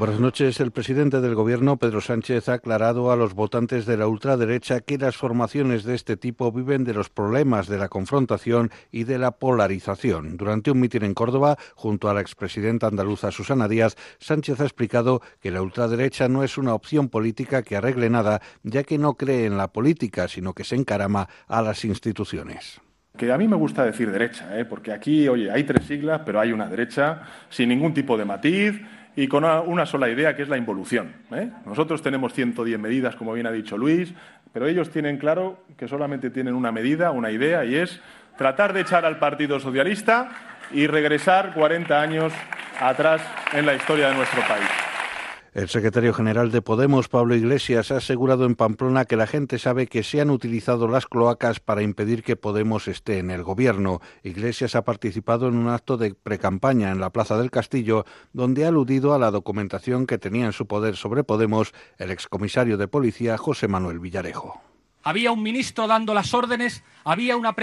Buenas noches. El presidente del Gobierno, Pedro Sánchez, ha aclarado a los votantes de la ultraderecha que las formaciones de este tipo viven de los problemas de la confrontación y de la polarización. Durante un mitin en Córdoba, junto a la expresidenta andaluza Susana Díaz, Sánchez ha explicado que la ultraderecha no es una opción política que arregle nada, ya que no cree en la política, sino que se encarama a las instituciones que a mí me gusta decir derecha, ¿eh? porque aquí, oye, hay tres siglas, pero hay una derecha sin ningún tipo de matiz y con una, sola idea, que es la involución. ¿eh? Nosotros tenemos 110 medidas, como bien ha dicho Luis, pero ellos tienen claro que solamente tienen una medida, una idea, y es tratar de echar al Partido Socialista y regresar 40 años atrás en la historia de nuestro país. El secretario general de Podemos, Pablo Iglesias, ha asegurado en Pamplona que la gente sabe que se han utilizado las cloacas para impedir que Podemos esté en el gobierno. Iglesias ha participado en un acto de precampaña en la Plaza del Castillo, donde ha aludido a la documentación que tenía en su poder sobre Podemos el excomisario de policía José Manuel Villarejo. Había un ministro dando las órdenes, había una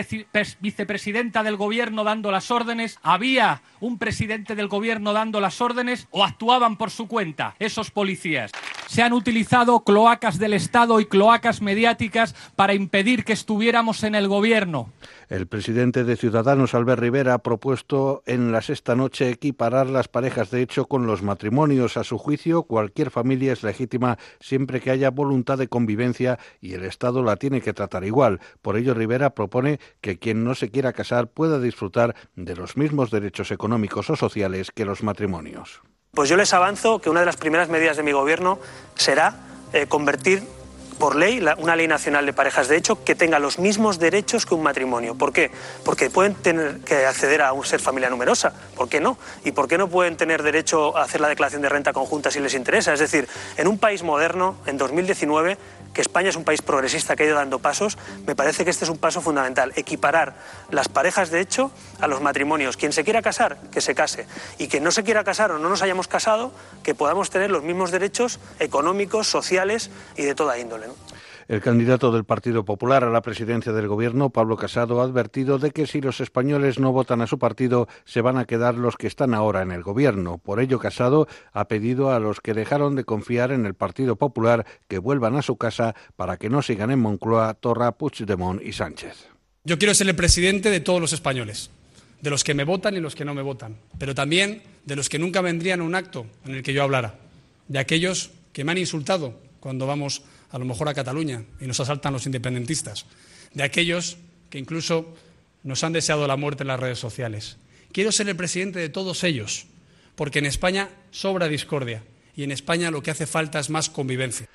vicepresidenta del gobierno dando las órdenes, había un presidente del gobierno dando las órdenes o actuaban por su cuenta esos policías. Se han utilizado cloacas del Estado y cloacas mediáticas para impedir que estuviéramos en el gobierno. El presidente de Ciudadanos, Albert Rivera, ha propuesto en la sexta noche equiparar las parejas de hecho con los matrimonios. A su juicio, cualquier familia es legítima siempre que haya voluntad de convivencia y el Estado la tiene que tratar igual. Por ello, Rivera propone que quien no se quiera casar pueda disfrutar de los mismos derechos económicos o sociales que los matrimonios. Pues yo les avanzo que una de las primeras medidas de mi gobierno será eh, convertir por ley, una ley nacional de parejas de hecho, que tenga los mismos derechos que un matrimonio. ¿Por qué? Porque pueden tener que acceder a un ser familia numerosa. ¿Por qué no? ¿Y por qué no pueden tener derecho a hacer la declaración de renta conjunta si les interesa? Es decir, en un país moderno, en 2019, que España es un país progresista que ha ido dando pasos, me parece que este es un paso fundamental, equiparar las parejas de hecho a los matrimonios. Quien se quiera casar, que se case. Y quien no se quiera casar o no nos hayamos casado, que podamos tener los mismos derechos económicos, sociales y de toda índole. El candidato del Partido Popular a la presidencia del Gobierno, Pablo Casado, ha advertido de que si los españoles no votan a su partido, se van a quedar los que están ahora en el Gobierno. Por ello, Casado ha pedido a los que dejaron de confiar en el Partido Popular que vuelvan a su casa para que no sigan en Moncloa, Torra, Puigdemont y Sánchez. Yo quiero ser el presidente de todos los españoles, de los que me votan y los que no me votan, pero también de los que nunca vendrían a un acto en el que yo hablara, de aquellos que me han insultado cuando vamos a lo mejor a Cataluña y nos asaltan los independentistas, de aquellos que incluso nos han deseado la muerte en las redes sociales. Quiero ser el presidente de todos ellos, porque en España sobra discordia y en España lo que hace falta es más convivencia.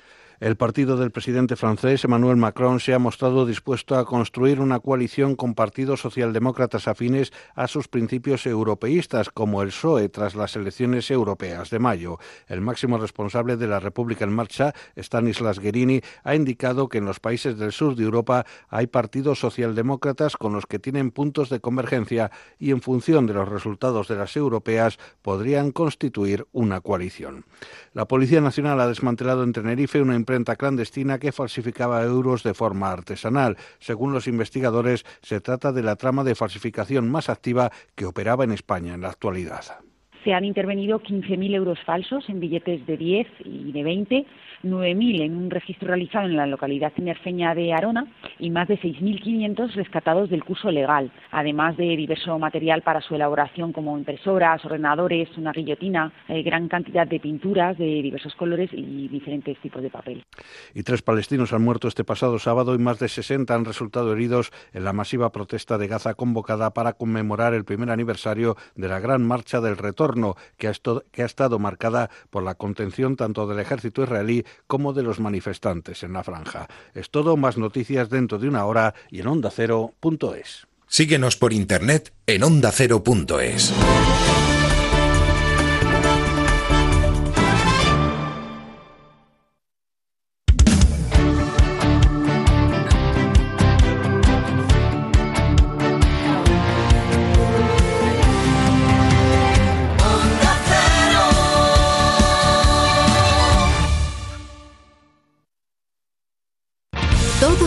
El partido del presidente francés Emmanuel Macron se ha mostrado dispuesto a construir una coalición con partidos socialdemócratas afines a sus principios europeístas, como el PSOE, tras las elecciones europeas de mayo. El máximo responsable de la República en Marcha, Stanislas Guerini, ha indicado que en los países del sur de Europa hay partidos socialdemócratas con los que tienen puntos de convergencia y, en función de los resultados de las europeas, podrían constituir una coalición. La Policía Nacional ha desmantelado en Tenerife una imprenta clandestina que falsificaba euros de forma artesanal. Según los investigadores, se trata de la trama de falsificación más activa que operaba en España en la actualidad. Se han intervenido 15.000 euros falsos en billetes de 10 y de 20 9.000 en un registro realizado en la localidad cinerfeña de Arona y más de 6.500 rescatados del curso legal, además de diverso material para su elaboración como impresoras, ordenadores, una guillotina, eh, gran cantidad de pinturas de diversos colores y diferentes tipos de papel. Y tres palestinos han muerto este pasado sábado y más de 60 han resultado heridos en la masiva protesta de Gaza convocada para conmemorar el primer aniversario de la Gran Marcha del Retorno, que ha, que ha estado marcada por la contención tanto del ejército israelí como de los manifestantes en la franja. Es todo, más noticias dentro de una hora y en ondacero.es. Síguenos por internet en ondacero.es.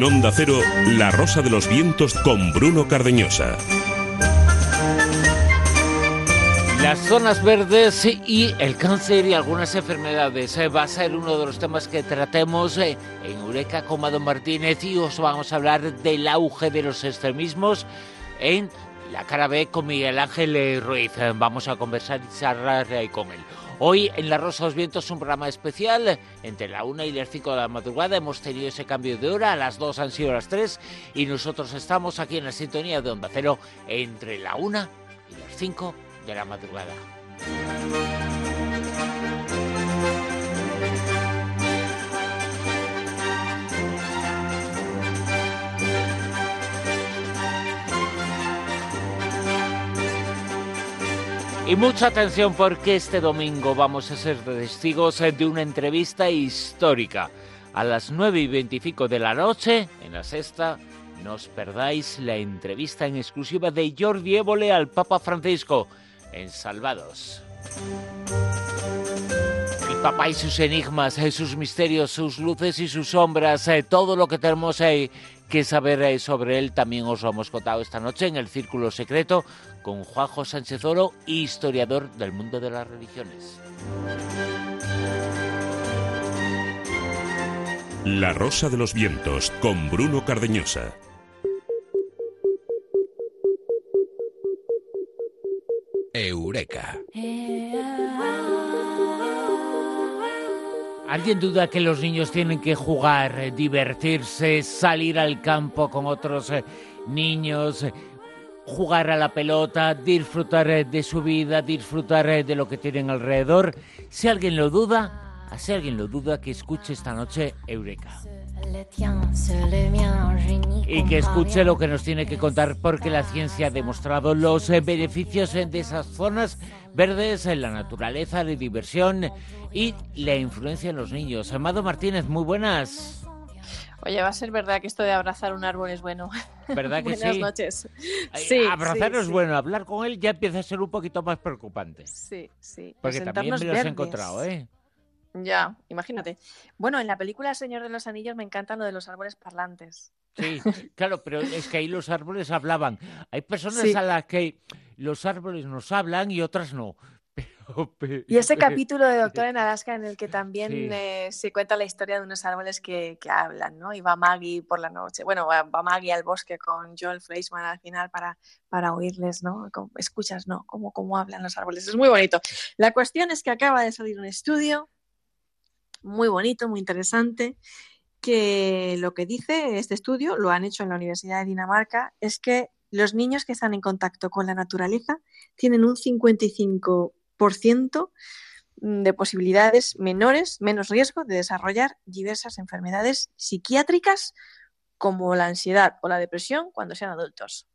En Onda Cero, La Rosa de los Vientos con Bruno Cardeñosa. Las zonas verdes y el cáncer y algunas enfermedades eh, va a ser uno de los temas que tratemos eh, en Eureka con Mado Martínez y os vamos a hablar del auge de los extremismos en la cara B con Miguel Ángel eh, Ruiz. Vamos a conversar y charlar con él. Hoy en La Rosa de los Vientos un programa especial entre la 1 y las 5 de la madrugada. Hemos tenido ese cambio de hora, a las 2 han sido las 3 y nosotros estamos aquí en la sintonía de Onda Cero entre la 1 y las 5 de la madrugada. Y mucha atención porque este domingo vamos a ser testigos de una entrevista histórica. A las 9 y 25 de la noche, en la sexta, no os perdáis la entrevista en exclusiva de Jordi Évole al Papa Francisco en Salvados. El Papa y sus enigmas, eh, sus misterios, sus luces y sus sombras, eh, todo lo que tenemos eh, que saber sobre él también os lo hemos contado esta noche en el Círculo Secreto con Juanjo Sánchez Oro, historiador del mundo de las religiones. La Rosa de los Vientos con Bruno Cardeñosa. Eureka. ¿Alguien duda que los niños tienen que jugar, divertirse, salir al campo con otros eh, niños, eh, jugar a la pelota, disfrutar de su vida, disfrutar de lo que tienen alrededor? Si alguien lo duda, si alguien lo duda, que escuche esta noche Eureka. Y que escuche lo que nos tiene que contar porque la ciencia ha demostrado los beneficios de esas zonas verdes en la naturaleza, la diversión y la influencia en los niños. Amado Martínez, muy buenas. Oye, va a ser verdad que esto de abrazar un árbol es bueno. ¿Verdad que Buenas sí? noches. Sí, Abrazarlo es bueno, hablar con él ya empieza a ser un poquito más preocupante. Sí, sí. Porque también me los he verdes. encontrado, ¿eh? Ya, imagínate. Bueno, en la película El Señor de los Anillos me encantan lo de los árboles parlantes. Sí, claro, pero es que ahí los árboles hablaban. Hay personas Sí. a las que los árboles nos hablan y otras no. Y ese capítulo de Doctor en Alaska en el que también Sí. eh, se cuenta la historia de unos árboles que, que hablan, ¿no? Y va Maggie por la noche. Bueno, va, va Maggie al bosque con Joel Fleischman al final para, para oírles, ¿no? Como- escuchas, ¿no? Cómo, cómo hablan los árboles. Es muy bonito. La cuestión es que acaba de salir un estudio muy bonito, muy interesante, que lo que dice este estudio, lo han hecho en la Universidad de Dinamarca, es que los niños que están en contacto con la naturaleza tienen un 55% de posibilidades menores, menos riesgo de desarrollar diversas enfermedades psiquiátricas como la ansiedad o la depresión cuando sean adultos.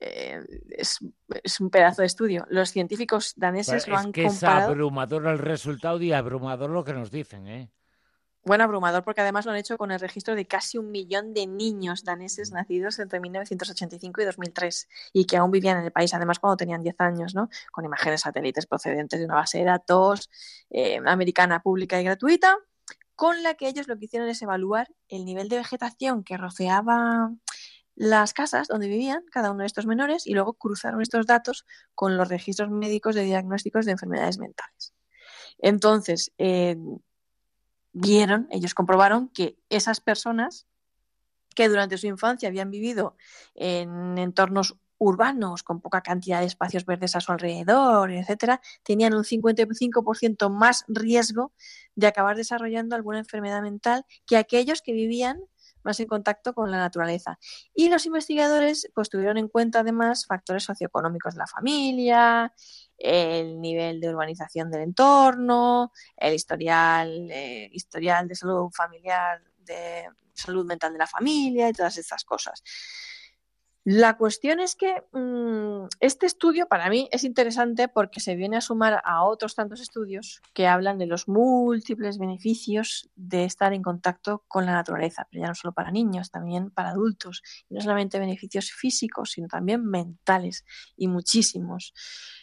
Eh, es, es un pedazo de estudio. Los científicos daneses Pero lo es han que es comparado. abrumador el resultado y abrumador lo que nos dicen, ¿eh? Bueno, abrumador, porque además lo han hecho con el registro de casi un millón de niños daneses nacidos entre 1985 y 2003 y que aún vivían en el país, además cuando tenían 10 años, ¿no? Con imágenes satélites procedentes de una base de datos eh, americana pública y gratuita, con la que ellos lo que hicieron es evaluar el nivel de vegetación que rodeaba las casas donde vivían cada uno de estos menores y luego cruzaron estos datos con los registros médicos de diagnósticos de enfermedades mentales. Entonces, eh, vieron, ellos comprobaron que esas personas que durante su infancia habían vivido en entornos urbanos con poca cantidad de espacios verdes a su alrededor, etcétera, tenían un 55% más riesgo de acabar desarrollando alguna enfermedad mental que aquellos que vivían más en contacto con la naturaleza. Y los investigadores pues, tuvieron en cuenta además factores socioeconómicos de la familia, el nivel de urbanización del entorno, el historial, eh, historial de salud familiar, de salud mental de la familia y todas estas cosas. La cuestión es que mm, este estudio para mí es interesante porque se viene a sumar a otros tantos estudios que hablan de los múltiples beneficios de estar en contacto con la naturaleza, pero ya no solo para niños, también para adultos. Y no solamente beneficios físicos, sino también mentales y muchísimos.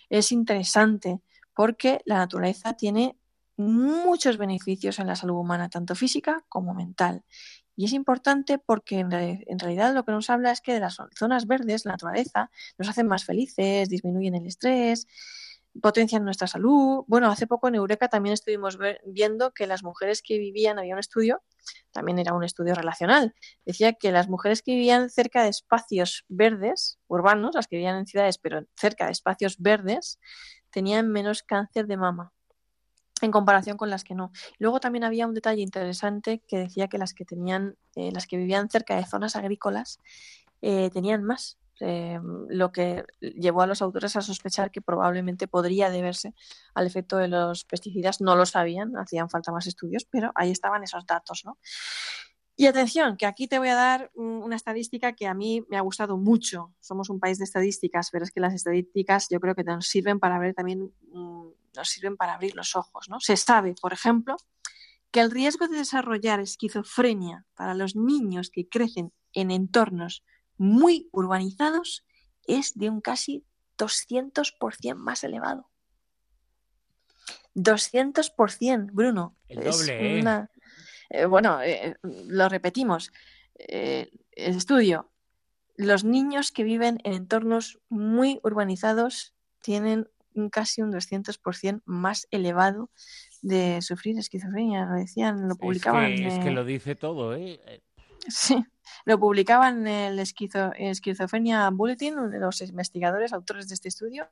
Es interesante porque la naturaleza tiene muchos beneficios en la salud humana, tanto física como mental. Y es importante porque en, realidad lo que nos habla es que de las zonas verdes, la naturaleza, nos hacen más felices, disminuyen el estrés, potencian nuestra salud. Bueno, hace poco en Eureka también estuvimos viendo que las mujeres que vivían, había un estudio, también era un estudio relacional, decía que las mujeres que vivían cerca de espacios verdes, urbanos, las que vivían en ciudades, pero cerca de espacios verdes, tenían menos cáncer de mama en comparación con las que no. Luego también había un detalle interesante que decía que las que tenían, eh, las que vivían cerca de zonas agrícolas, eh, tenían más, eh, lo que llevó a los autores a sospechar que probablemente podría deberse al efecto de los pesticidas. No lo sabían, hacían falta más estudios, pero ahí estaban esos datos, ¿no? Y atención, que aquí te voy a dar una estadística que a mí me ha gustado mucho. Somos un país de estadísticas, pero es que las estadísticas yo creo que nos sirven para ver también mm, nos sirven para abrir los ojos. ¿no? Se sabe, por ejemplo, que el riesgo de desarrollar esquizofrenia para los niños que crecen en entornos muy urbanizados es de un casi 200% más elevado. 200%, Bruno. El doble, ¿eh? Eh, bueno, eh, lo repetimos. el estudio. Los niños que viven en entornos muy urbanizados tienen casi un 200% más elevado de sufrir esquizofrenia. Lo decían, lo publicaban. Es que, lo dice todo, ¿eh? Sí, lo publicaban en el Esquizofrenia Bulletin, los investigadores, autores de este estudio,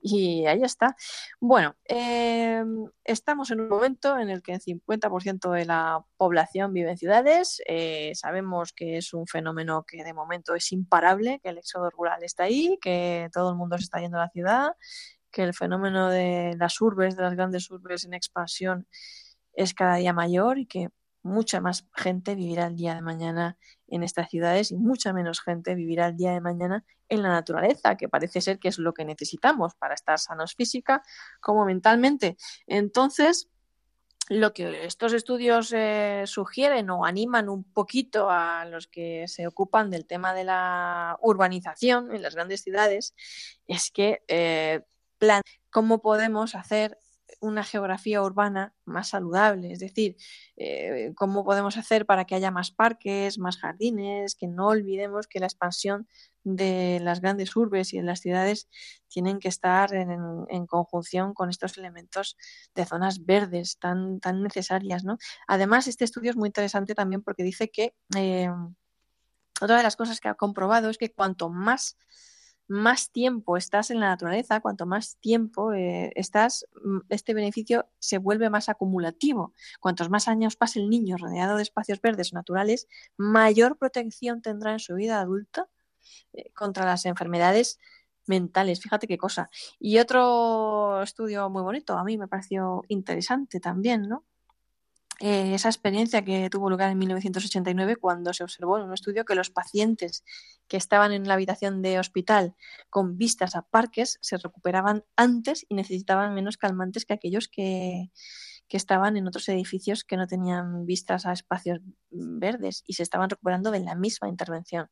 y ahí está. Bueno, em, estamos en un momento en el que el 50% de la población vive en ciudades. Eh, sabemos que es un fenómeno que de momento es imparable, que el éxodo rural está ahí, que todo el mundo se está yendo a la ciudad, que el fenómeno de las urbes, de las grandes urbes en expansión, es cada día mayor y que mucha más gente vivirá el día de mañana en estas ciudades y mucha menos gente vivirá el día de mañana en la naturaleza, que parece ser que es lo que necesitamos para estar sanos física como mentalmente. Entonces, lo que estos estudios eh, sugieren o animan un poquito a los que se ocupan del tema de la urbanización en las grandes ciudades es que eh, plan cómo podemos hacer una geografía urbana más saludable, es decir, eh, cómo podemos hacer para que haya más parques, más jardines, que no olvidemos que la expansión de las grandes urbes y de las ciudades tienen que estar en, conjunción con estos elementos de zonas verdes tan, tan necesarias. ¿no? Además, este estudio es muy interesante también porque dice que eh, otra de las cosas que ha comprobado es que cuanto más más tiempo estás en la naturaleza, cuanto más tiempo eh, estás, mm, este beneficio se vuelve más acumulativo. Cuantos más años pase el niño rodeado de espacios verdes naturales, mayor protección tendrá en su vida adulta eh, contra las enfermedades mentales. Fíjate qué cosa. Y otro estudio muy bonito, a mí me pareció interesante también, ¿no? Eh, esa experiencia que tuvo lugar en 1989 cuando se observó en un estudio que los pacientes que estaban en la habitación de hospital con vistas a parques se recuperaban antes y necesitaban menos calmantes que aquellos que, que estaban en otros edificios que no tenían vistas a espacios verdes y se estaban recuperando de la misma intervención.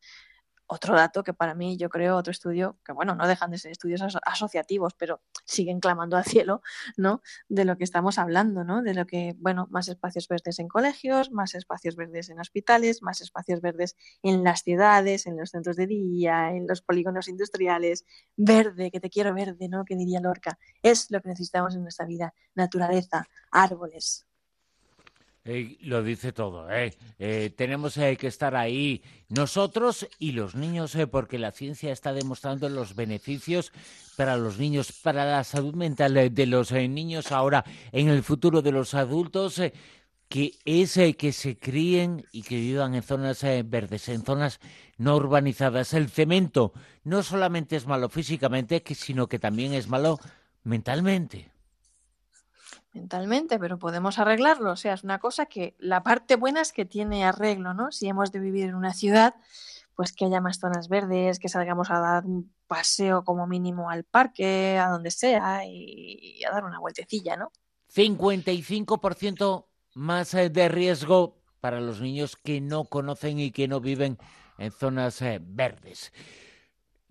Otro dato que para mí, yo creo, otro estudio, que bueno, no dejan de ser estudios asociativos, pero siguen clamando al cielo, ¿no? De lo que estamos hablando, ¿no? De lo que, bueno, más espacios verdes en colegios, más espacios verdes en hospitales, más espacios verdes en las ciudades, en los centros de día, en los polígonos industriales, verde, que te quiero verde, ¿no? Que diría Lorca. Es lo que necesitamos en nuestra vida, naturaleza, árboles, lo dice todo. ¿eh? eh tenemos eh, que estar ahí nosotros y los niños, eh, porque la ciencia está demostrando los beneficios para los niños, para la salud mental de los niños ahora, en el futuro de los adultos, que es que se críen y que vivan en zonas verdes, en zonas no urbanizadas. El cemento no solamente es malo físicamente, sino que también es malo mentalmente mentalmente, pero podemos arreglarlo. O sea, es una cosa que la parte buena es que tiene arreglo, ¿no? Si hemos de vivir en una ciudad, pues que haya más zonas verdes, que salgamos a dar un paseo como mínimo al parque, a donde sea, y, a dar una vueltecilla, ¿no? 55% más eh, de riesgo para los niños que no conocen y que no viven en zonas eh, verdes.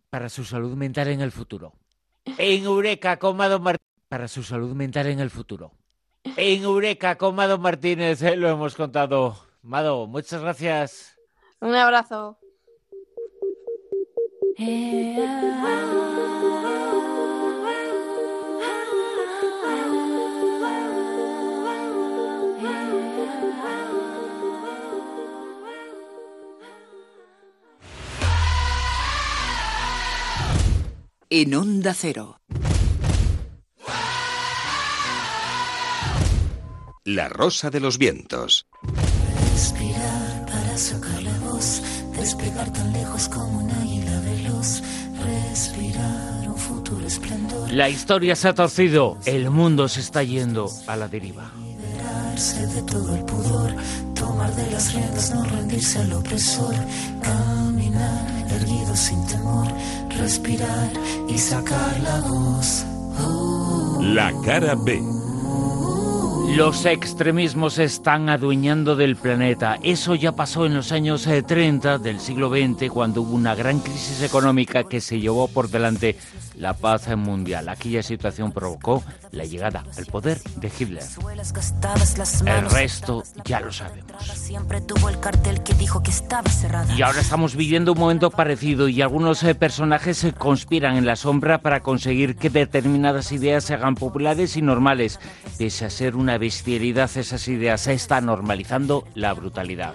Para su salud mental en el futuro. En Eureka, Comado Martín para su salud mental en el futuro. En Eureka con Mado Martínez eh, lo hemos contado. Mado, muchas gracias. Un abrazo. En Onda Cero. La Rosa de los Vientos. Respirar para sacar la voz, despegar tan lejos como un águila veloz. Respirar un futuro esplendor. La historia se ha torcido, el mundo se está yendo a la deriva. Liberarse de todo el pudor, tomar de las riendas, no rendirse al opresor. Caminar erguido sin temor, respirar y sacar la voz. La cara B los extremismos están adueñando del planeta. Eso ya pasó en los años 30 eh, del siglo XX, cuando hubo una gran crisis económica que se llevó por delante la paz mundial. Aquella situación provocó la llegada al poder de Hitler. El resto ya lo sabemos. Y ahora estamos viviendo un momento parecido y algunos eh, personajes se conspiran en la sombra para conseguir que determinadas ideas se hagan populares y normales, pese a ser una bestialidad esas ideas, se está normalizando la brutalidad.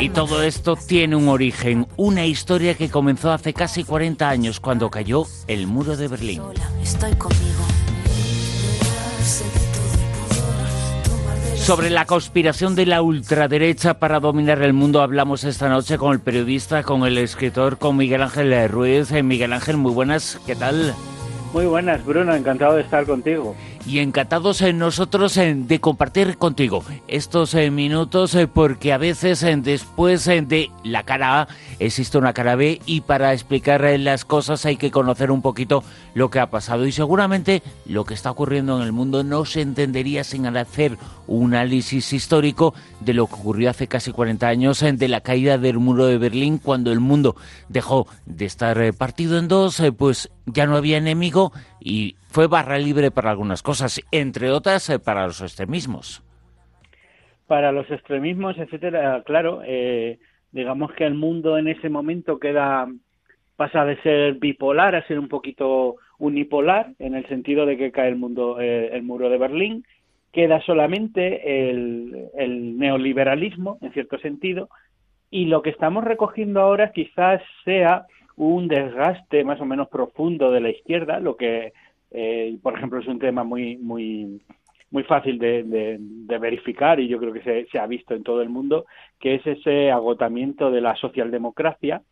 Y todo esto tiene un origen, una historia que comenzó hace casi 40 años cuando cayó el muro de Berlín. Sobre la conspiración de la ultraderecha para dominar el mundo hablamos esta noche con el periodista, con el escritor, con Miguel Ángel Ruiz. Eh, Miguel Ángel, muy buenas, ¿qué tal? Muy buenas, Bruno, encantado de estar contigo. Y encantados en nosotros de compartir contigo estos eh, minutos eh, porque a veces después de la cara A existe una cara B y para explicar las cosas hay que conocer un poquito lo que ha pasado. Y seguramente lo que está ocurriendo en el mundo no se entendería sin hacer un análisis histórico de lo que ocurrió hace casi 40 años de la caída del muro de Berlín cuando el mundo dejó de estar eh, partido en dos, pues ya no había enemigo y fue barra libre para algunas cosas, entre otras eh, para los extremismos. Para los extremismos, etcétera, claro, eh, digamos que el mundo en ese momento queda pasa de ser bipolar a ser un poquito unipolar en el sentido de que cae el mundo eh, el muro de Berlín queda solamente el, el neoliberalismo en cierto sentido y lo que estamos recogiendo ahora quizás sea un desgaste más o menos profundo de la izquierda, lo que, eh, por ejemplo, es un tema muy, muy, muy fácil de, verificar y yo creo que se, se, ha visto en todo el mundo, que es ese agotamiento de la socialdemocracia,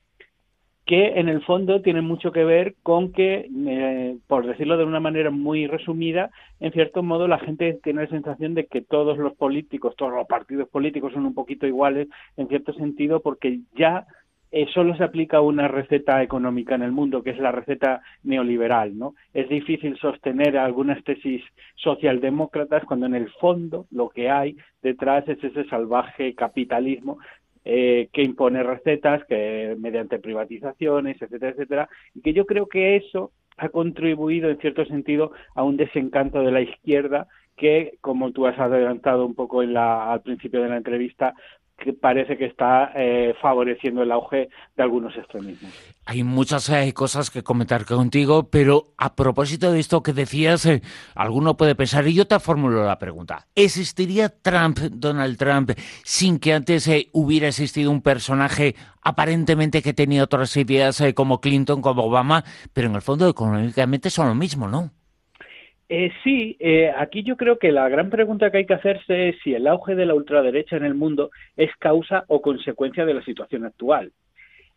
que en el fondo tiene mucho que ver con que, eh, por decirlo de una manera muy resumida, en cierto modo la gente tiene la sensación de que todos los políticos, todos los partidos políticos son un poquito iguales, en cierto sentido, porque ya eh, solo se aplica una receta económica en el mundo, que es la receta neoliberal, ¿no? Es difícil sostener algunas tesis socialdemócratas cuando en el fondo lo que hay detrás es ese salvaje capitalismo eh, que impone recetas, que mediante privatizaciones, etcétera, etcétera, y que yo creo que eso ha contribuido en cierto sentido a un desencanto de la izquierda que, como tú has adelantado un poco en la, al principio de la entrevista, que parece que está eh, favoreciendo el auge de algunos extremismos. Hay muchas eh, cosas que comentar contigo, pero a propósito de esto que decías, eh, alguno puede pensar, y yo te formulo la pregunta, ¿existiría Trump, Donald Trump, sin que antes hubiera existido un personaje aparentemente que tenía otras ideas como Clinton, como Obama, pero en el fondo económicamente son lo mismo, ¿no? Eh, sí, eh, aquí yo creo que la gran pregunta que hay que hacerse es si el auge de la ultraderecha en el mundo es causa o consecuencia de la situación actual.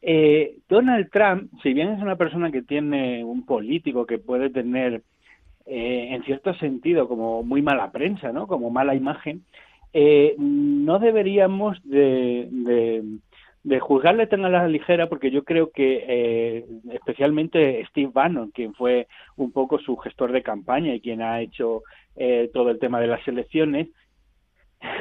Eh, Donald Trump, si bien es una persona que tiene un político que puede tener, en cierto sentido, como muy mala prensa, ¿no? Como mala imagen, no deberíamos de de juzgarle tan a la ligera porque yo creo que eh, especialmente Steve Bannon, quien fue un poco su gestor de campaña y quien ha hecho eh, todo el tema de las elecciones,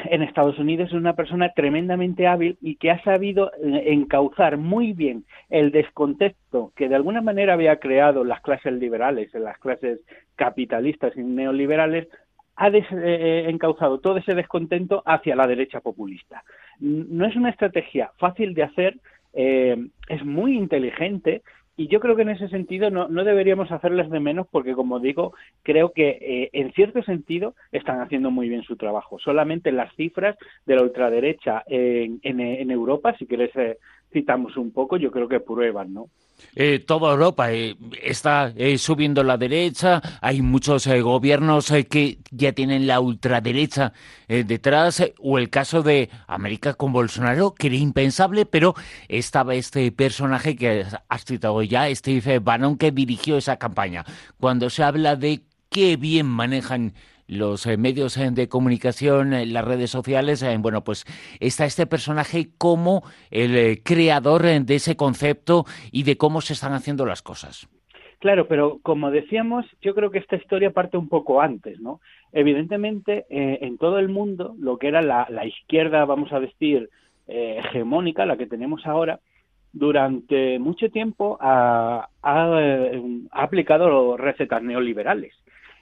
en Estados Unidos es una persona tremendamente hábil y que ha sabido eh, encauzar muy bien el descontexto que de alguna manera había creado las clases liberales, las clases capitalistas y neoliberales, ha encauzado todo ese descontento hacia la derecha populista no es una estrategia fácil de hacer, eh, es muy inteligente y yo creo que en ese sentido no, no deberíamos hacerles de menos porque, como digo, creo que eh, en cierto sentido están haciendo muy bien su trabajo. Solamente las cifras de la ultraderecha en, en, Europa, si quieres eh, citamos un poco, yo creo que prueban, ¿no? Eh, toda Europa eh, está eh, subiendo la derecha, hay muchos gobiernos que ya tienen la ultraderecha detrás, o el caso de América con Bolsonaro, que era impensable, pero estaba este personaje que has citado ya, Steve Bannon, que dirigió esa campaña. Cuando se habla de qué bien manejan los eh, medios eh, de comunicación, eh, las redes sociales, bueno, pues está este personaje como el creador de ese concepto y de cómo se están haciendo las cosas. Claro, pero como decíamos, yo creo que esta historia parte un poco antes, ¿no? Evidentemente, en todo el mundo, lo que era la, izquierda, vamos a decir, hegemónica, la que tenemos ahora, durante mucho tiempo ha aplicado recetas neoliberales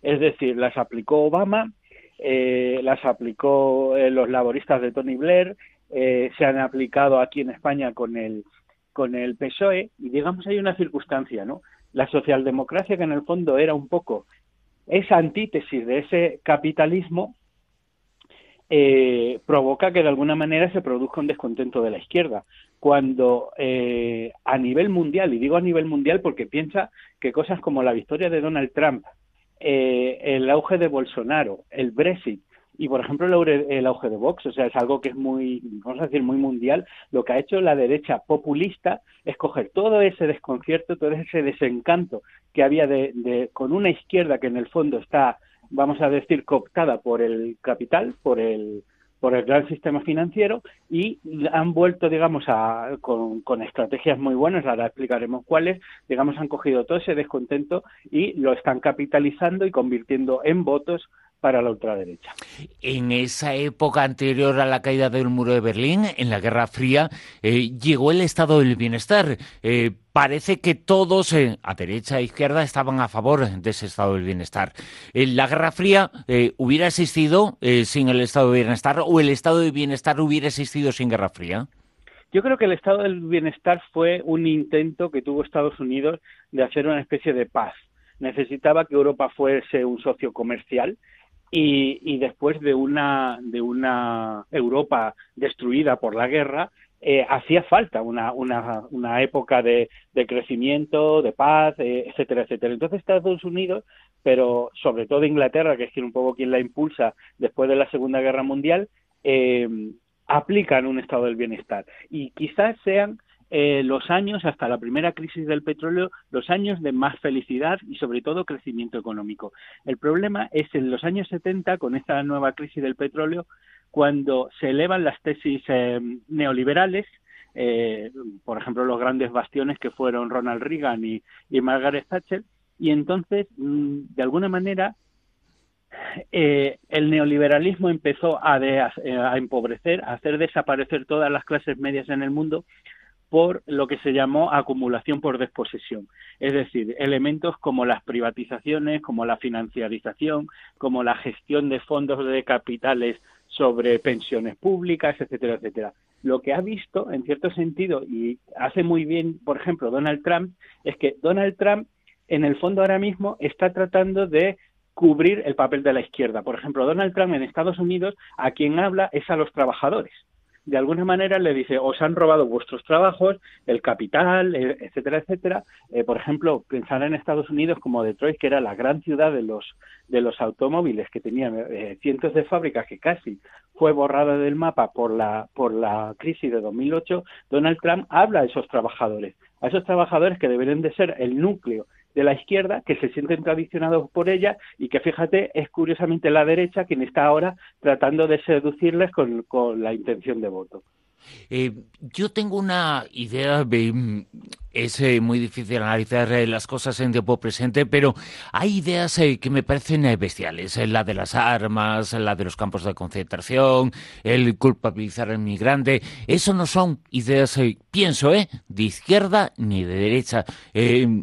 es decir, las aplicó Obama, eh, las aplicó eh, los laboristas de Tony Blair, eh, se han aplicado aquí en España con el, con el PSOE, y digamos hay una circunstancia, ¿no? La socialdemocracia, que en el fondo era un poco esa antítesis de ese capitalismo, provoca que de alguna manera se produzca un descontento de la izquierda. Cuando a nivel mundial, y digo a nivel mundial porque piensa que cosas como la victoria de Donald Trump eh, el auge de Bolsonaro, el Brexit y, por ejemplo, el, auge de Vox, o sea, es algo que es muy, vamos a decir, muy mundial. Lo que ha hecho la derecha populista es coger todo ese desconcierto, todo ese desencanto que había de, con una izquierda que en el fondo está, vamos a decir, cooptada por el capital, por el por el gran sistema financiero y han vuelto, digamos, a, con, con, estrategias muy buenas, ahora explicaremos cuáles, digamos, han cogido todo ese descontento y lo están capitalizando y convirtiendo en votos para la ultraderecha. En esa época anterior a la caída del muro de Berlín, en la Guerra Fría, eh, llegó el estado del bienestar. Eh, parece que todos, eh, a derecha e izquierda, estaban a favor de ese estado del bienestar. la Guerra Fría hubiera existido sin el estado del bienestar o el estado del bienestar hubiera existido sin Guerra Fría. Yo creo que el estado del bienestar fue un intento que tuvo Estados Unidos de hacer una especie de paz. Necesitaba que Europa fuese un socio comercial y, después de una, de una Europa destruida por la guerra, eh, hacía falta una, una, una época de, de, crecimiento, de paz, eh, etcétera, etcétera. Entonces Estados Unidos, pero sobre todo Inglaterra, que es quien un poco quien la impulsa después de la Segunda Guerra Mundial, eh, aplican un estado del bienestar. Y quizás sean eh, los años, hasta la primera crisis del petróleo, los años de más felicidad y sobre todo crecimiento económico. El problema es en los años 70, con esta nueva crisis del petróleo, cuando se elevan las tesis eh, neoliberales, eh, por ejemplo, los grandes bastiones que fueron Ronald Reagan y, Margaret Thatcher, y entonces, mm, de alguna manera, eh, el neoliberalismo empezó a, a empobrecer, a hacer desaparecer todas las clases medias en el mundo por lo que se llamó acumulación por desposesión, es decir, elementos como las privatizaciones, como la financiarización, como la gestión de fondos de capitales sobre pensiones públicas, etcétera, etcétera. Lo que ha visto, en cierto sentido, y hace muy bien, por ejemplo, Donald Trump, es que Donald Trump, en el fondo ahora mismo, está tratando de cubrir el papel de la izquierda. Por ejemplo, Donald Trump en Estados Unidos, a quien habla es a los trabajadores de alguna manera le dice, os han robado vuestros trabajos, el capital, eh, etcétera, etcétera. Eh, por ejemplo, pensar en Estados Unidos como Detroit, que era la gran ciudad de los, de los automóviles, que tenía eh, cientos de fábricas que casi fue borrada del mapa por la, por la crisis de 2008, Donald Trump habla a esos trabajadores, a esos trabajadores que deberían de ser el núcleo de la izquierda que se sienten tradicionados por ella y que fíjate es curiosamente la derecha quien está ahora tratando de seducirles con, con la intención de voto. Eh, yo tengo una idea, mm, es eh, muy difícil analizar eh, las cosas en tiempo presente, pero hay ideas que me parecen bestiales. la de las armas, la de los campos de concentración, el culpabilizar al migrante. Eso no son ideas, pienso, ¿eh? de izquierda ni de derecha.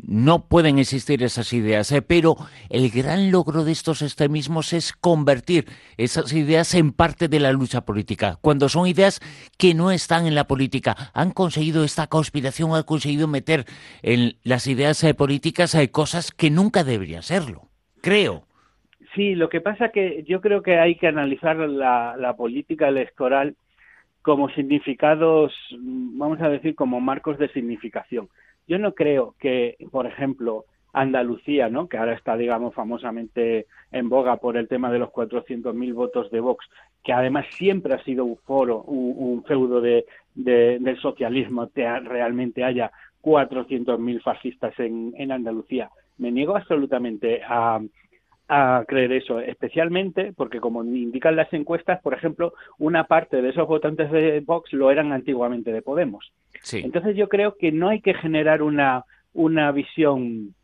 no pueden existir esas ideas, pero el gran logro de estos extremismos es convertir esas ideas en parte de la lucha política, cuando son ideas que no están en la política. Han conseguido esta conspiración, han conseguido meter en las ideas eh, políticas hay cosas que nunca deberían serlo, creo. Sí, lo que pasa que yo creo que hay que analizar la, política electoral como significados, vamos a decir, como marcos de significación. Yo no creo que, por ejemplo, Andalucía, ¿no? que ahora está, digamos, famosamente en boga por el tema de los 400.000 votos de Vox, que además siempre ha sido un foro, un, feudo de, del socialismo, realmente haya 400.000 fascistas en, en Andalucía. Me niego absolutamente a, a creer eso, especialmente porque, como indican las encuestas, por ejemplo, una parte de esos votantes de Vox lo eran antiguamente de Podemos. Entonces yo creo que no hay que generar una, una visión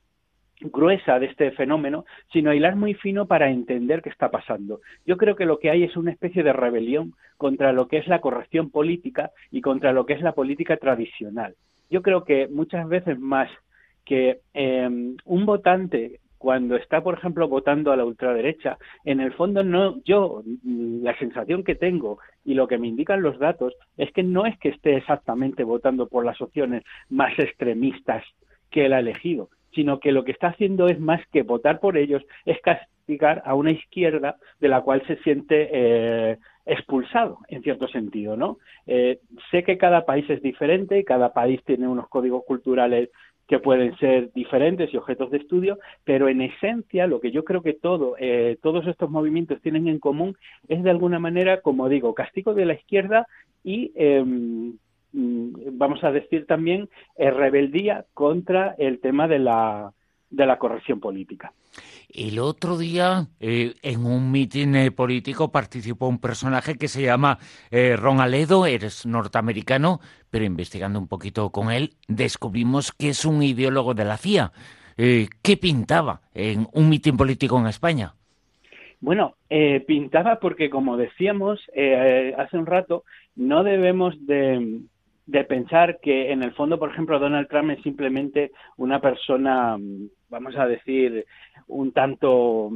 gruesa de este fenómeno, sino hilar muy fino para entender qué está pasando. Yo creo que lo que hay es una especie de rebelión contra lo que es la corrección política y contra lo que es la política tradicional. Yo creo que muchas veces más que eh, un votante cuando está, por ejemplo, votando a la ultraderecha, en el fondo no, yo, la sensación que tengo y lo que me indican los datos es que no es que esté exactamente votando por las opciones más extremistas que él ha elegido, sino que lo que está haciendo es más que votar por ellos, es castigar a una izquierda de la cual se siente eh, expulsado, en cierto sentido, ¿no? Eh, sé que cada país es diferente, cada país tiene unos códigos culturales que pueden ser diferentes y objetos de estudio, pero en esencia lo que yo creo que todo, eh, todos estos movimientos tienen en común es de alguna manera, como digo, castigo de la izquierda y em, Mm, vamos a decir también, eh, rebeldía contra el tema de la, de la corrección política. El otro día, eh, en un mitin eh, político, participó un personaje que se llama Ron Aledo, eres norteamericano, pero investigando un poquito con él, descubrimos que es un ideólogo de la CIA. ¿Qué pintaba en un mitin político en España? Bueno, pintaba porque, como decíamos hace un rato, no debemos de, de pensar que en el fondo, por ejemplo, Donald Trump es simplemente una persona, vamos a decir, un tanto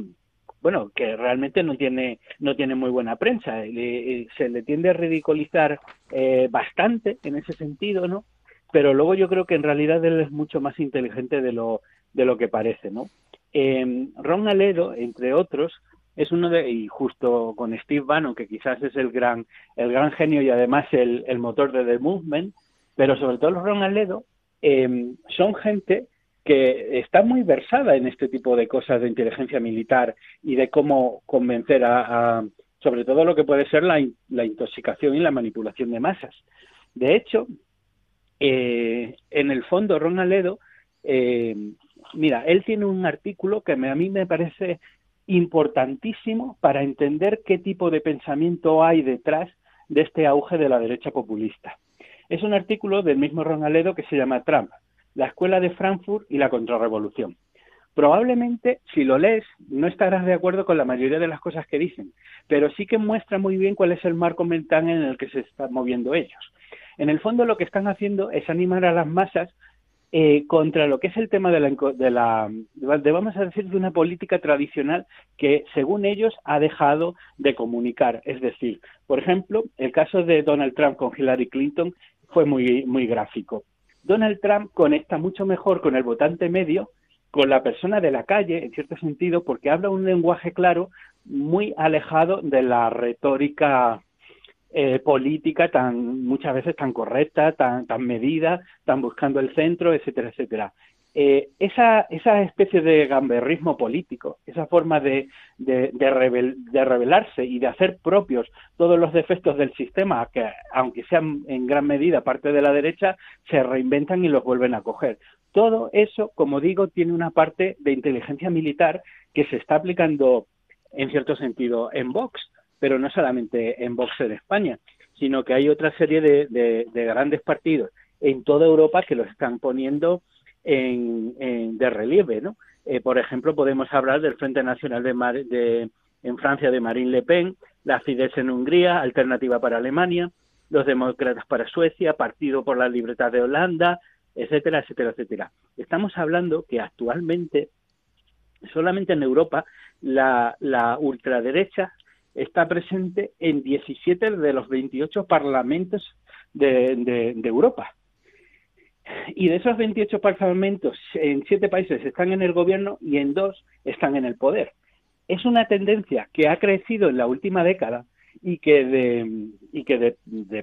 bueno, que realmente no tiene, no tiene muy buena prensa. se le tiende a ridiculizar eh, bastante en ese sentido, ¿no? Pero luego yo creo que en realidad él es mucho más inteligente de lo, de lo que parece, ¿no? Eh, Ron Aledo, entre otros, es uno de, y justo con Steve Bannon, que quizás es el gran, el gran genio y además el, el motor de The Movement, pero sobre todo los Ron em, son gente que está muy versada en este tipo de cosas de inteligencia militar y de cómo convencer a, sobre todo lo que puede ser la, la, intoxicación y la manipulación de masas. De hecho, eh, en el fondo, Ron Aledo, eh, mira, él tiene un artículo que a mí me parece importantísimo para entender qué tipo de pensamiento hay detrás de este auge de la derecha populista. Es un artículo del mismo Ronaledo que se llama Trump, la escuela de Frankfurt y la contrarrevolución. Probablemente, si lo lees, no estarás de acuerdo con la mayoría de las cosas que dicen, pero sí que muestra muy bien cuál es el marco mental en el que se están moviendo ellos. En el fondo, lo que están haciendo es animar a las masas eh, contra lo que es el tema de la, de la de, vamos a decir de una política tradicional que según ellos ha dejado de comunicar. Es decir por ejemplo el caso de Donald Trump con Hillary Clinton fue muy muy gráfico. Donald Trump conecta mucho mejor con el votante medio con la persona de la calle en cierto sentido porque habla un lenguaje claro muy alejado de la retórica eh, política tan muchas veces tan correcta, tan, tan medida, tan buscando el centro, etcétera, etcétera. Eh, esa, esa especie de gamberrismo político, esa forma de, de, de, rebelarse y de hacer propios todos los defectos del sistema, que aunque sean en gran medida parte de la derecha, se reinventan y los vuelven a coger. Todo eso, como digo, tiene una parte de inteligencia militar que se está aplicando en cierto sentido en Vox pero no solamente en Vox en España, sino que hay otra serie de, grandes partidos en toda Europa que los están poniendo en, de relieve, ¿no? Eh, por ejemplo, podemos hablar del Frente Nacional de, en Francia de Marine Le Pen, la Fidesz en Hungría, Alternativa para Alemania, los Demócratas para Suecia, Partido por la Libertad de Holanda, etcétera, etcétera, etcétera. Estamos hablando que actualmente solamente en Europa la, la ultraderecha está presente en 17 de los 28 parlamentos de, Europa. Y de esos 28 parlamentos, en siete países están en el gobierno y en dos están en el poder. Es una tendencia que ha crecido en la última década y que de, y que de, de